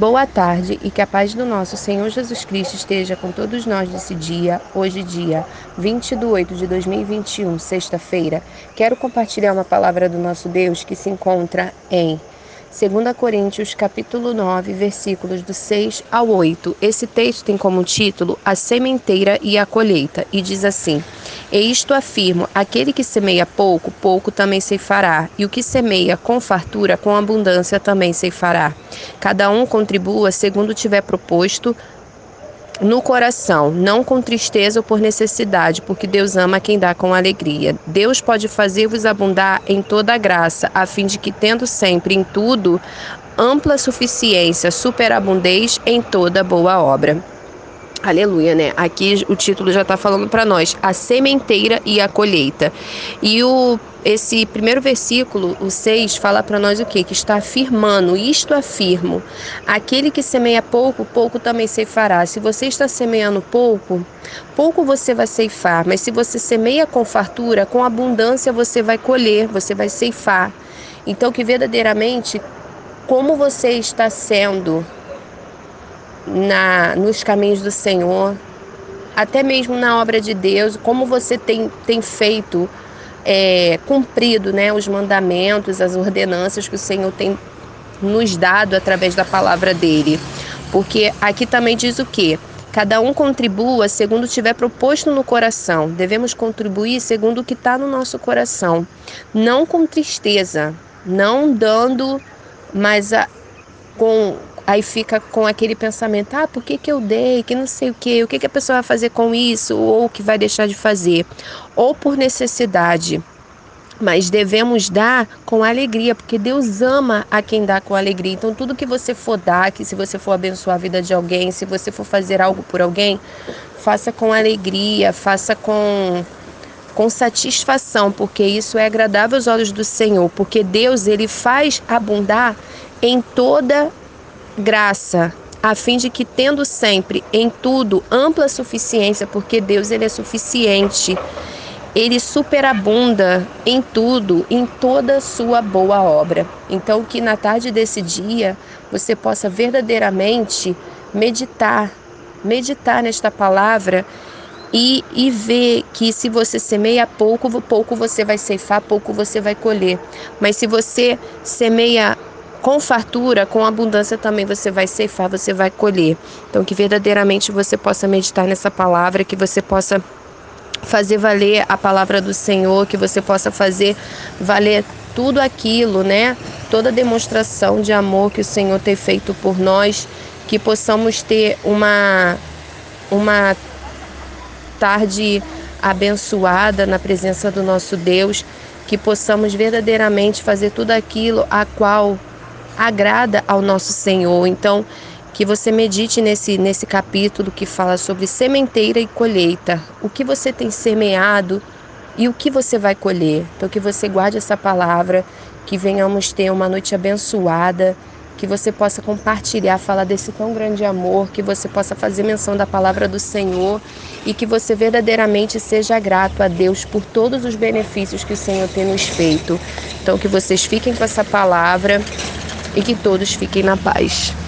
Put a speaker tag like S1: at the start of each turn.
S1: Boa tarde e que a paz do nosso Senhor Jesus Cristo esteja com todos nós nesse dia, hoje, dia 20 de 8 de 2021, sexta-feira. Quero compartilhar uma palavra do nosso Deus que se encontra em 2 Coríntios capítulo 9, versículos do 6 ao 8. Esse texto tem como título A sementeira e a colheita e diz assim: E isto afirmo: aquele que semeia pouco, pouco também se fará, e o que semeia com fartura, com abundância também se fará. Cada um contribua segundo tiver proposto no coração, não com tristeza ou por necessidade, porque Deus ama quem dá com alegria. Deus pode fazer-vos abundar em toda a graça, a fim de que, tendo sempre em tudo ampla suficiência, superabundez em toda boa obra. Aleluia, né? Aqui o título já está falando para nós, a sementeira e a colheita. E o esse primeiro versículo, o 6, fala para nós o quê? Que está afirmando, isto afirmo. Aquele que semeia pouco, pouco também ceifará. Se você está semeando pouco, pouco você vai ceifar. Mas se você semeia com fartura, com abundância você vai colher, você vai ceifar. Então, que verdadeiramente, como você está sendo na, nos caminhos do Senhor, até mesmo na obra de Deus, como você tem, tem feito, é, cumprido né, os mandamentos, as ordenanças que o Senhor tem nos dado através da palavra dele. Porque aqui também diz o que? Cada um contribua segundo tiver proposto no coração. Devemos contribuir segundo o que está no nosso coração. Não com tristeza, não dando, mas a, com, aí fica com aquele pensamento: ah, por que, que eu dei? Que não sei o que, o que, que a pessoa vai fazer com isso? Ou o que vai deixar de fazer? Ou por necessidade. Mas devemos dar com alegria, porque Deus ama a quem dá com alegria. Então, tudo que você for dar, que se você for abençoar a vida de alguém, se você for fazer algo por alguém, faça com alegria, faça com com satisfação, porque isso é agradável aos olhos do Senhor, porque Deus ele faz abundar em toda graça, a fim de que tendo sempre em tudo ampla suficiência, porque Deus ele é suficiente. Ele superabunda em tudo, em toda sua boa obra. Então que na tarde desse dia você possa verdadeiramente meditar, meditar nesta palavra e, e ver que se você semeia pouco, pouco você vai ceifar, pouco você vai colher. Mas se você semeia com fartura, com abundância também você vai ceifar, você vai colher. Então, que verdadeiramente você possa meditar nessa palavra, que você possa fazer valer a palavra do Senhor, que você possa fazer valer tudo aquilo, né? Toda demonstração de amor que o Senhor tem feito por nós, que possamos ter uma uma tarde abençoada na presença do nosso Deus, que possamos verdadeiramente fazer tudo aquilo a qual agrada ao nosso Senhor. Então, que você medite nesse, nesse capítulo que fala sobre sementeira e colheita. O que você tem semeado e o que você vai colher. Então, que você guarde essa palavra, que venhamos ter uma noite abençoada, que você possa compartilhar, falar desse tão grande amor, que você possa fazer menção da palavra do Senhor e que você verdadeiramente seja grato a Deus por todos os benefícios que o Senhor tem nos feito. Então, que vocês fiquem com essa palavra e que todos fiquem na paz.